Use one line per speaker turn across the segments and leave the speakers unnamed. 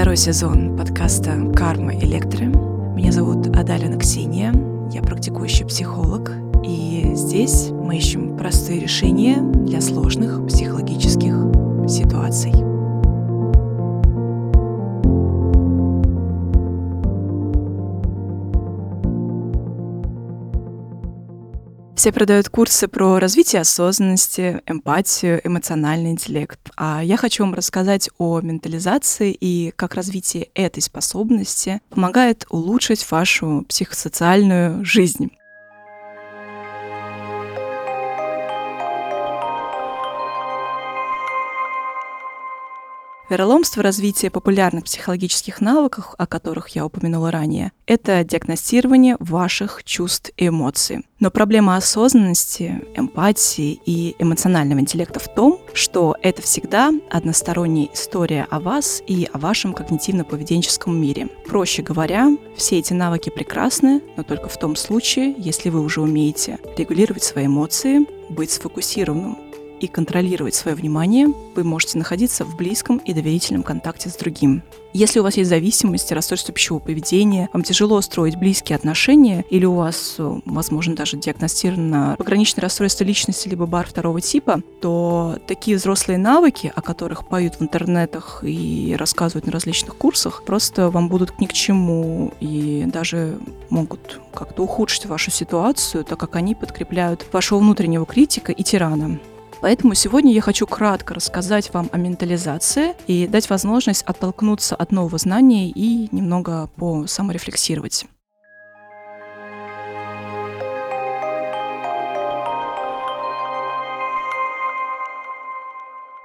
второй сезон подкаста «Карма Электро». Меня зовут Адалина Ксения, я практикующий психолог, и здесь мы ищем простые решения для сложных психологических ситуаций. Все продают курсы про развитие осознанности, эмпатию, эмоциональный интеллект. А я хочу вам рассказать о ментализации и как развитие этой способности помогает улучшить вашу психосоциальную жизнь. Вероломство развития популярных психологических навыков, о которых я упомянула ранее, это диагностирование ваших чувств и эмоций. Но проблема осознанности, эмпатии и эмоционального интеллекта в том, что это всегда односторонняя история о вас и о вашем когнитивно-поведенческом мире. Проще говоря, все эти навыки прекрасны, но только в том случае, если вы уже умеете регулировать свои эмоции, быть сфокусированным и контролировать свое внимание, вы можете находиться в близком и доверительном контакте с другим. Если у вас есть зависимость, расстройство пищевого поведения, вам тяжело строить близкие отношения, или у вас, возможно, даже диагностировано пограничное расстройство личности либо бар второго типа, то такие взрослые навыки, о которых поют в интернетах и рассказывают на различных курсах, просто вам будут ни к чему и даже могут как-то ухудшить вашу ситуацию, так как они подкрепляют вашего внутреннего критика и тирана. Поэтому сегодня я хочу кратко рассказать вам о ментализации и дать возможность оттолкнуться от нового знания и немного по саморефлексировать.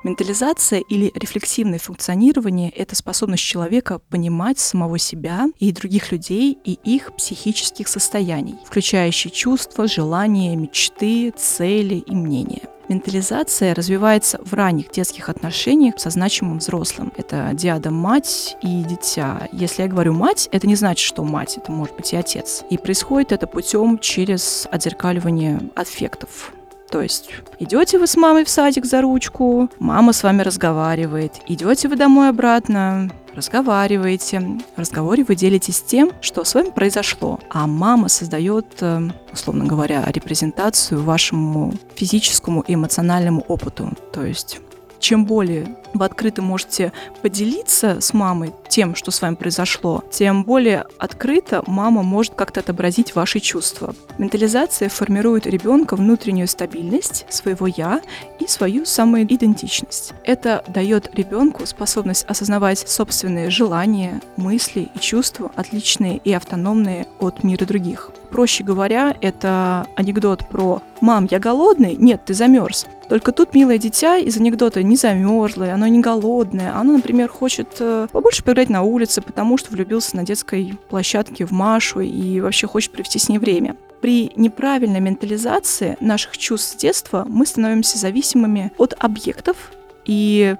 Ментализация или рефлексивное функционирование — это способность человека понимать самого себя и других людей и их психических состояний, включающие чувства, желания, мечты, цели и мнения. Ментализация развивается в ранних детских отношениях со значимым взрослым. Это диада мать и дитя. Если я говорю мать, это не значит, что мать, это может быть и отец. И происходит это путем через отзеркаливание аффектов. То есть идете вы с мамой в садик за ручку, мама с вами разговаривает, идете вы домой обратно, разговариваете. В разговоре вы делитесь тем, что с вами произошло, а мама создает, э, условно говоря, репрезентацию вашему физическому и эмоциональному опыту. То есть чем более вы открыто можете поделиться с мамой тем, что с вами произошло, тем более открыто мама может как-то отобразить ваши чувства. Ментализация формирует ребенка внутреннюю стабильность своего я и свою самоидентичность. Это дает ребенку способность осознавать собственные желания, мысли и чувства, отличные и автономные от мира других. Проще говоря, это анекдот про «Мам, я голодный? Нет, ты замерз». Только тут милое дитя из анекдота не замерзлое, оно не голодное, оно, например, хочет э, побольше поиграть на улице, потому что влюбился на детской площадке в Машу и вообще хочет провести с ней время. При неправильной ментализации наших чувств с детства мы становимся зависимыми от объектов и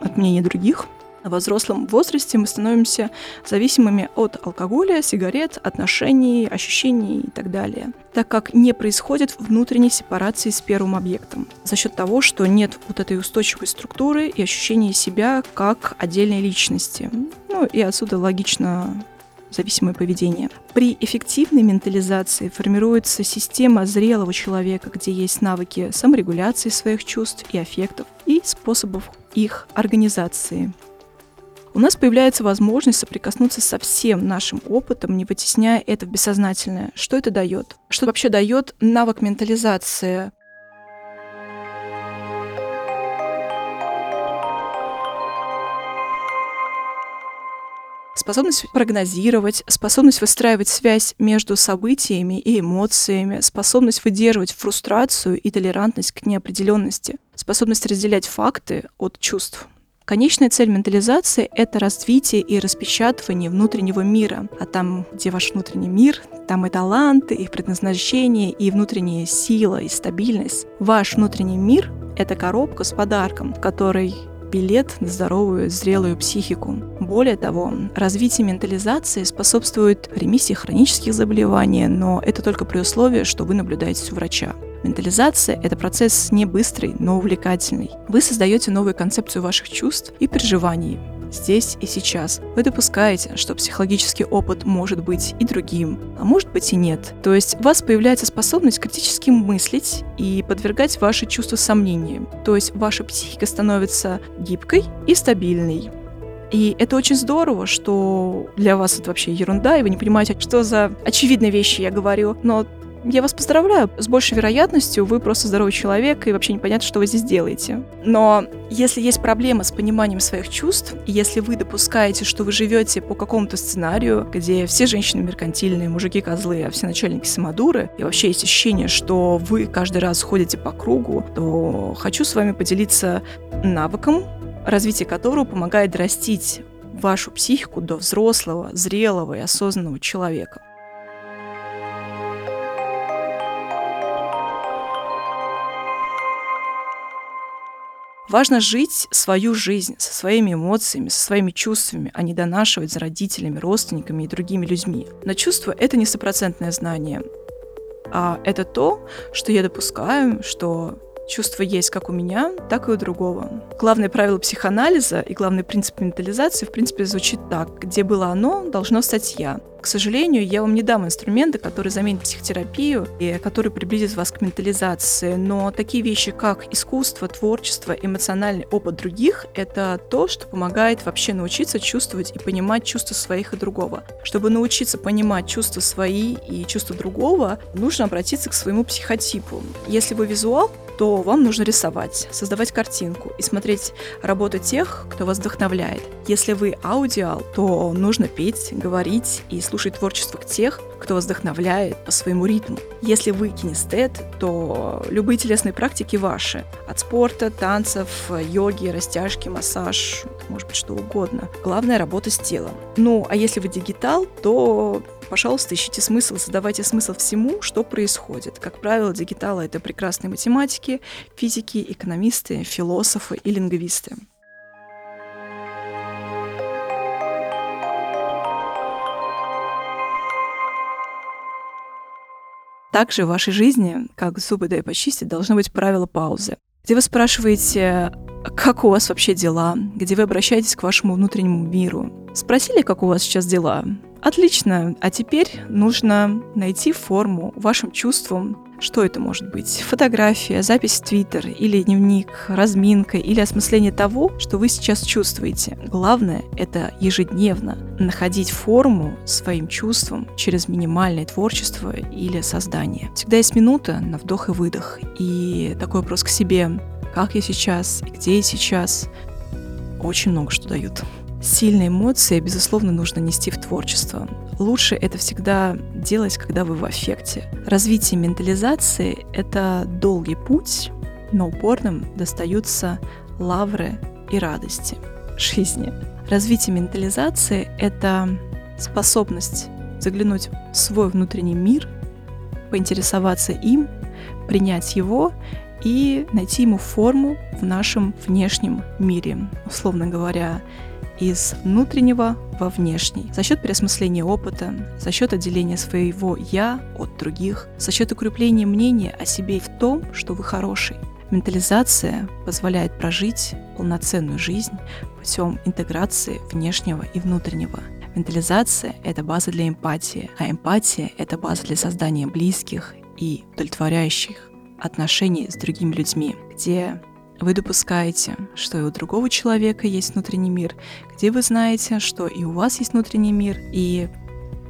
от мнений других, во взрослом возрасте мы становимся зависимыми от алкоголя, сигарет, отношений, ощущений и так далее, так как не происходит внутренней сепарации с первым объектом за счет того, что нет вот этой устойчивой структуры и ощущения себя как отдельной личности. Ну и отсюда логично зависимое поведение. При эффективной ментализации формируется система зрелого человека, где есть навыки саморегуляции своих чувств и аффектов и способов их организации у нас появляется возможность соприкоснуться со всем нашим опытом, не вытесняя это в бессознательное. Что это дает? Что вообще дает навык ментализации? способность прогнозировать, способность выстраивать связь между событиями и эмоциями, способность выдерживать фрустрацию и толерантность к неопределенности, способность разделять факты от чувств. Конечная цель ментализации — это развитие и распечатывание внутреннего мира. А там, где ваш внутренний мир, там и таланты, и предназначение, и внутренняя сила, и стабильность. Ваш внутренний мир — это коробка с подарком, который билет на здоровую, зрелую психику. Более того, развитие ментализации способствует ремиссии хронических заболеваний, но это только при условии, что вы наблюдаете у врача. Ментализация — это процесс не быстрый, но увлекательный. Вы создаете новую концепцию ваших чувств и переживаний. здесь и сейчас. Вы допускаете, что психологический опыт может быть и другим, а может быть и нет. То есть у вас появляется способность критически мыслить и подвергать ваши чувства сомнениям. То есть ваша психика становится гибкой и стабильной. И это очень здорово, что для вас это вообще ерунда, и вы не понимаете, что за очевидные вещи я говорю. Но я вас поздравляю. С большей вероятностью вы просто здоровый человек, и вообще непонятно, что вы здесь делаете. Но если есть проблема с пониманием своих чувств, и если вы допускаете, что вы живете по какому-то сценарию, где все женщины меркантильные, мужики козлы, а все начальники самодуры, и вообще есть ощущение, что вы каждый раз ходите по кругу, то хочу с вами поделиться навыком, развитие которого помогает растить вашу психику до взрослого, зрелого и осознанного человека. Важно жить свою жизнь со своими эмоциями, со своими чувствами, а не донашивать за родителями, родственниками и другими людьми. Но чувство — это не стопроцентное знание, а это то, что я допускаю, что чувство есть как у меня, так и у другого. Главное правило психоанализа и главный принцип ментализации, в принципе, звучит так. Где было оно, должно стать я. К сожалению, я вам не дам инструменты, которые заменят психотерапию и которые приблизят вас к ментализации, но такие вещи, как искусство, творчество, эмоциональный опыт других — это то, что помогает вообще научиться чувствовать и понимать чувства своих и другого. Чтобы научиться понимать чувства свои и чувства другого, нужно обратиться к своему психотипу. Если вы визуал, то вам нужно рисовать, создавать картинку и смотреть работы тех, кто вас вдохновляет. Если вы аудиал, то нужно петь, говорить и слушать творчество тех, кто вдохновляет по своему ритму. Если вы кинестет, то любые телесные практики ваши. От спорта, танцев, йоги, растяжки, массаж, может быть что угодно. Главное работа с телом. Ну, а если вы дигитал, то пожалуйста, ищите смысл, задавайте смысл всему, что происходит. Как правило, дигиталы — это прекрасные математики, физики, экономисты, философы и лингвисты. Также в вашей жизни, как зубы дай почистить, должно быть правило паузы, где вы спрашиваете, как у вас вообще дела, где вы обращаетесь к вашему внутреннему миру. Спросили, как у вас сейчас дела? Отлично. А теперь нужно найти форму вашим чувствам, что это может быть? Фотография, запись в Твиттер или дневник, разминка или осмысление того, что вы сейчас чувствуете. Главное — это ежедневно находить форму своим чувствам через минимальное творчество или создание. Всегда есть минута на вдох и выдох. И такой вопрос к себе, как я сейчас и где я сейчас, очень много что дают. Сильные эмоции, безусловно, нужно нести в творчество. Лучше это всегда делать, когда вы в аффекте. Развитие ментализации — это долгий путь, но упорным достаются лавры и радости жизни. Развитие ментализации — это способность заглянуть в свой внутренний мир, поинтересоваться им, принять его и найти ему форму в нашем внешнем мире. Условно говоря, из внутреннего во внешний, за счет переосмысления опыта, за счет отделения своего «я» от других, за счет укрепления мнения о себе в том, что вы хороший. Ментализация позволяет прожить полноценную жизнь путем интеграции внешнего и внутреннего. Ментализация — это база для эмпатии, а эмпатия — это база для создания близких и удовлетворяющих отношений с другими людьми, где вы допускаете, что и у другого человека есть внутренний мир, где вы знаете, что и у вас есть внутренний мир, и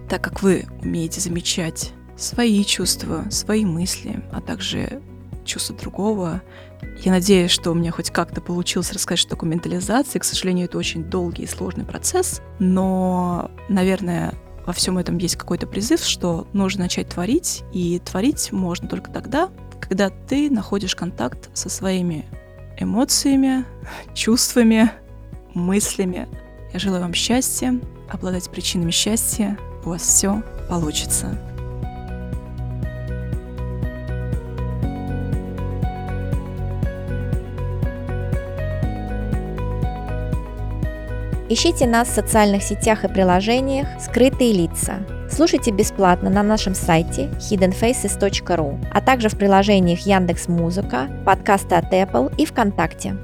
так как вы умеете замечать свои чувства, свои мысли, а также чувства другого, я надеюсь, что у меня хоть как-то получилось рассказать, что такое ментализация. К сожалению, это очень долгий и сложный процесс, но, наверное, во всем этом есть какой-то призыв, что нужно начать творить, и творить можно только тогда, когда ты находишь контакт со своими эмоциями, чувствами, мыслями. Я желаю вам счастья, обладать причинами счастья. У вас все получится.
Ищите нас в социальных сетях и приложениях «Скрытые лица». Слушайте бесплатно на нашем сайте hiddenfaces.ru, а также в приложениях Яндекс Музыка, подкасты от Apple и ВКонтакте.